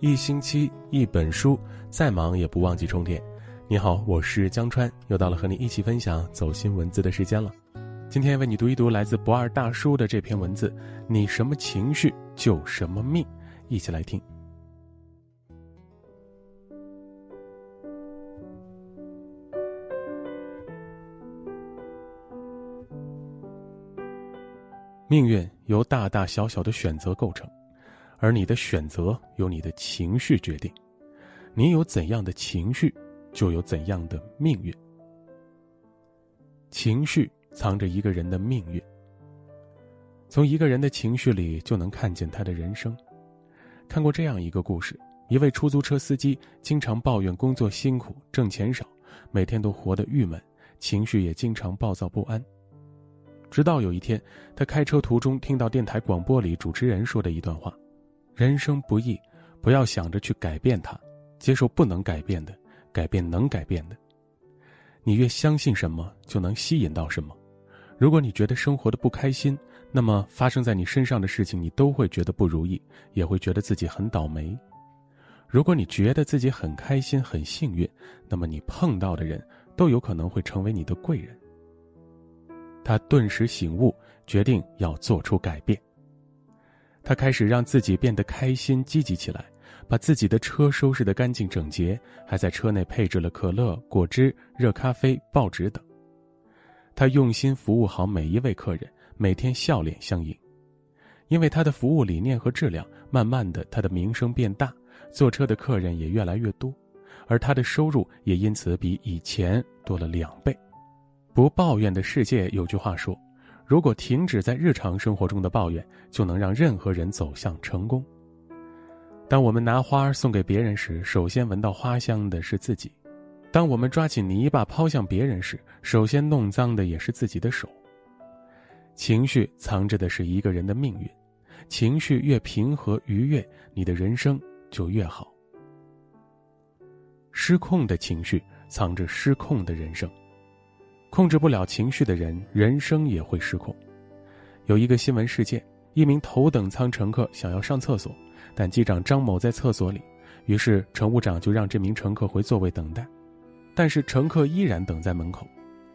一星期一本书，再忙也不忘记充电。你好，我是江川，又到了和你一起分享走心文字的时间了。今天为你读一读来自不二大叔的这篇文字：你什么情绪就什么命。一起来听。命运由大大小小的选择构成。而你的选择由你的情绪决定，你有怎样的情绪，就有怎样的命运。情绪藏着一个人的命运。从一个人的情绪里，就能看见他的人生。看过这样一个故事：一位出租车司机经常抱怨工作辛苦、挣钱少，每天都活得郁闷，情绪也经常暴躁不安。直到有一天，他开车途中听到电台广播里主持人说的一段话。人生不易，不要想着去改变它，接受不能改变的，改变能改变的。你越相信什么，就能吸引到什么。如果你觉得生活的不开心，那么发生在你身上的事情，你都会觉得不如意，也会觉得自己很倒霉。如果你觉得自己很开心、很幸运，那么你碰到的人都有可能会成为你的贵人。他顿时醒悟，决定要做出改变。他开始让自己变得开心、积极起来，把自己的车收拾得干净整洁，还在车内配置了可乐、果汁、热咖啡、报纸等。他用心服务好每一位客人，每天笑脸相迎。因为他的服务理念和质量，慢慢的，他的名声变大，坐车的客人也越来越多，而他的收入也因此比以前多了两倍。不抱怨的世界有句话说。如果停止在日常生活中的抱怨，就能让任何人走向成功。当我们拿花送给别人时，首先闻到花香的是自己；当我们抓起泥巴抛向别人时，首先弄脏的也是自己的手。情绪藏着的是一个人的命运，情绪越平和愉悦，你的人生就越好。失控的情绪藏着失控的人生。控制不了情绪的人，人生也会失控。有一个新闻事件：一名头等舱乘客想要上厕所，但机长张某在厕所里，于是乘务长就让这名乘客回座位等待。但是乘客依然等在门口。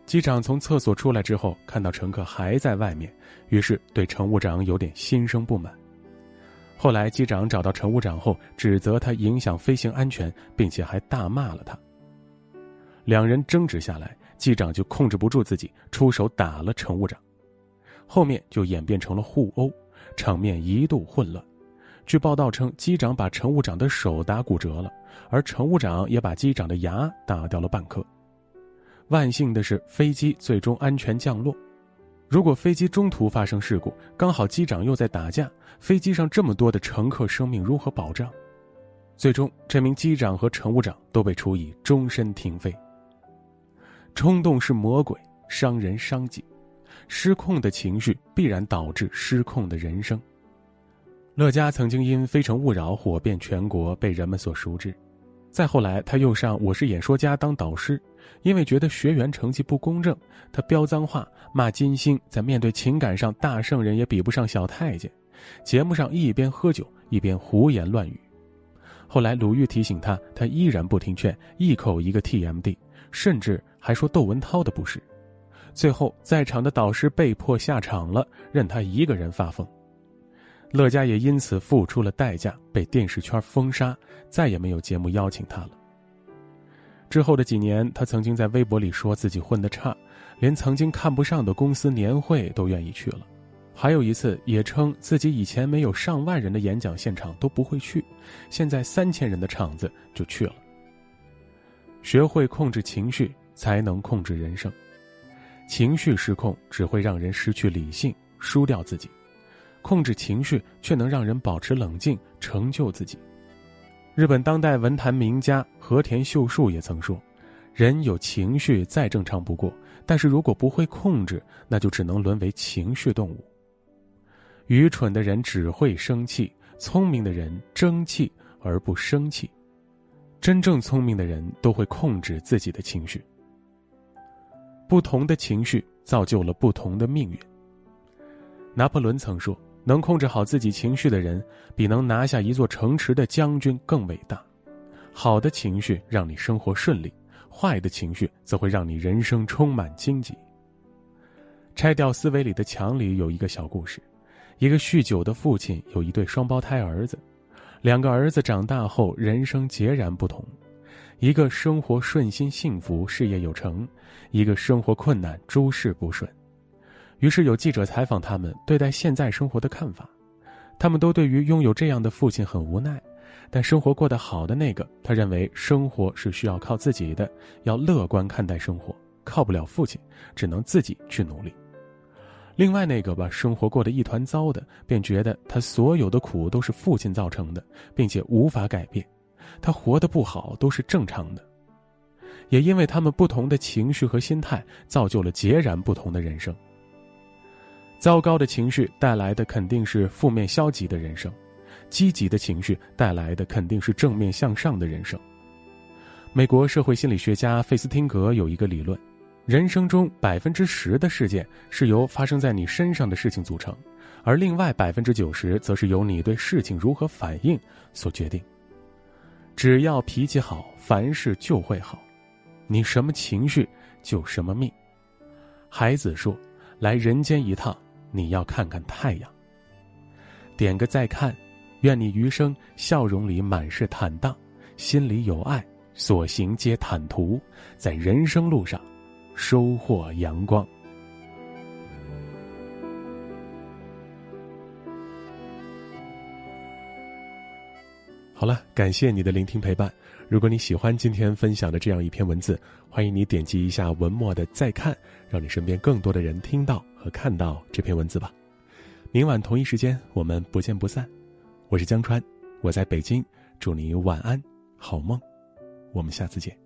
机长从厕所出来之后，看到乘客还在外面，于是对乘务长有点心生不满。后来机长找到乘务长后，指责他影响飞行安全，并且还大骂了他。两人争执下来。机长就控制不住自己，出手打了乘务长，后面就演变成了互殴，场面一度混乱。据报道称，机长把乘务长的手打骨折了，而乘务长也把机长的牙打掉了半颗。万幸的是，飞机最终安全降落。如果飞机中途发生事故，刚好机长又在打架，飞机上这么多的乘客生命如何保障？最终，这名机长和乘务长都被处以终身停飞。冲动是魔鬼，伤人伤己，失控的情绪必然导致失控的人生。乐嘉曾经因《非诚勿扰》火遍全国，被人们所熟知。再后来，他又上《我是演说家》当导师，因为觉得学员成绩不公正，他飙脏话骂金星，在面对情感上，大圣人也比不上小太监。节目上一边喝酒一边胡言乱语。后来鲁豫提醒他，他依然不听劝，一口一个 TMD。甚至还说窦文涛的不是，最后在场的导师被迫下场了，任他一个人发疯。乐嘉也因此付出了代价，被电视圈封杀，再也没有节目邀请他了。之后的几年，他曾经在微博里说自己混得差，连曾经看不上的公司年会都愿意去了。还有一次，也称自己以前没有上万人的演讲现场都不会去，现在三千人的场子就去了。学会控制情绪，才能控制人生。情绪失控只会让人失去理性，输掉自己；控制情绪却能让人保持冷静，成就自己。日本当代文坛名家和田秀树也曾说：“人有情绪再正常不过，但是如果不会控制，那就只能沦为情绪动物。愚蠢的人只会生气，聪明的人争气而不生气。”真正聪明的人都会控制自己的情绪。不同的情绪造就了不同的命运。拿破仑曾说：“能控制好自己情绪的人，比能拿下一座城池的将军更伟大。好的情绪让你生活顺利，坏的情绪则会让你人生充满荆棘。拆掉思维里的墙里有一个小故事：一个酗酒的父亲有一对双胞胎儿子，两个儿子长大后人生截然不同，一个生活顺心幸福，事业有成；一个生活困难，诸事不顺。于是有记者采访他们对待现在生活的看法，他们都对于拥有这样的父亲很无奈，但生活过得好的那个，他认为生活是需要靠自己的，要乐观看待生活，靠不了父亲，只能自己去努力。另外那个把生活过得一团糟的，便觉得他所有的苦都是父亲造成的，并且无法改变，他活得不好都是正常的。也因为他们不同的情绪和心态，造就了截然不同的人生。糟糕的情绪带来的肯定是负面消极的人生，积极的情绪带来的肯定是正面向上的人生。美国社会心理学家费斯汀格有一个理论：人生中百分之十的事件是由发生在你身上的事情组成，而另外百分之九十则是由你对事情如何反应所决定。只要脾气好，凡事就会好。你什么情绪，就什么命。孩子说：“来人间一趟。”你要看看太阳。点个再看，愿你余生笑容里满是坦荡，心里有爱，所行皆坦途，在人生路上收获阳光。好了，感谢你的聆听陪伴。如果你喜欢今天分享的这样一篇文字，欢迎你点击一下文末的再看，让你身边更多的人听到。和看到这篇文字吧，明晚同一时间我们不见不散。我是江川，我在北京，祝你晚安，好梦，我们下次见。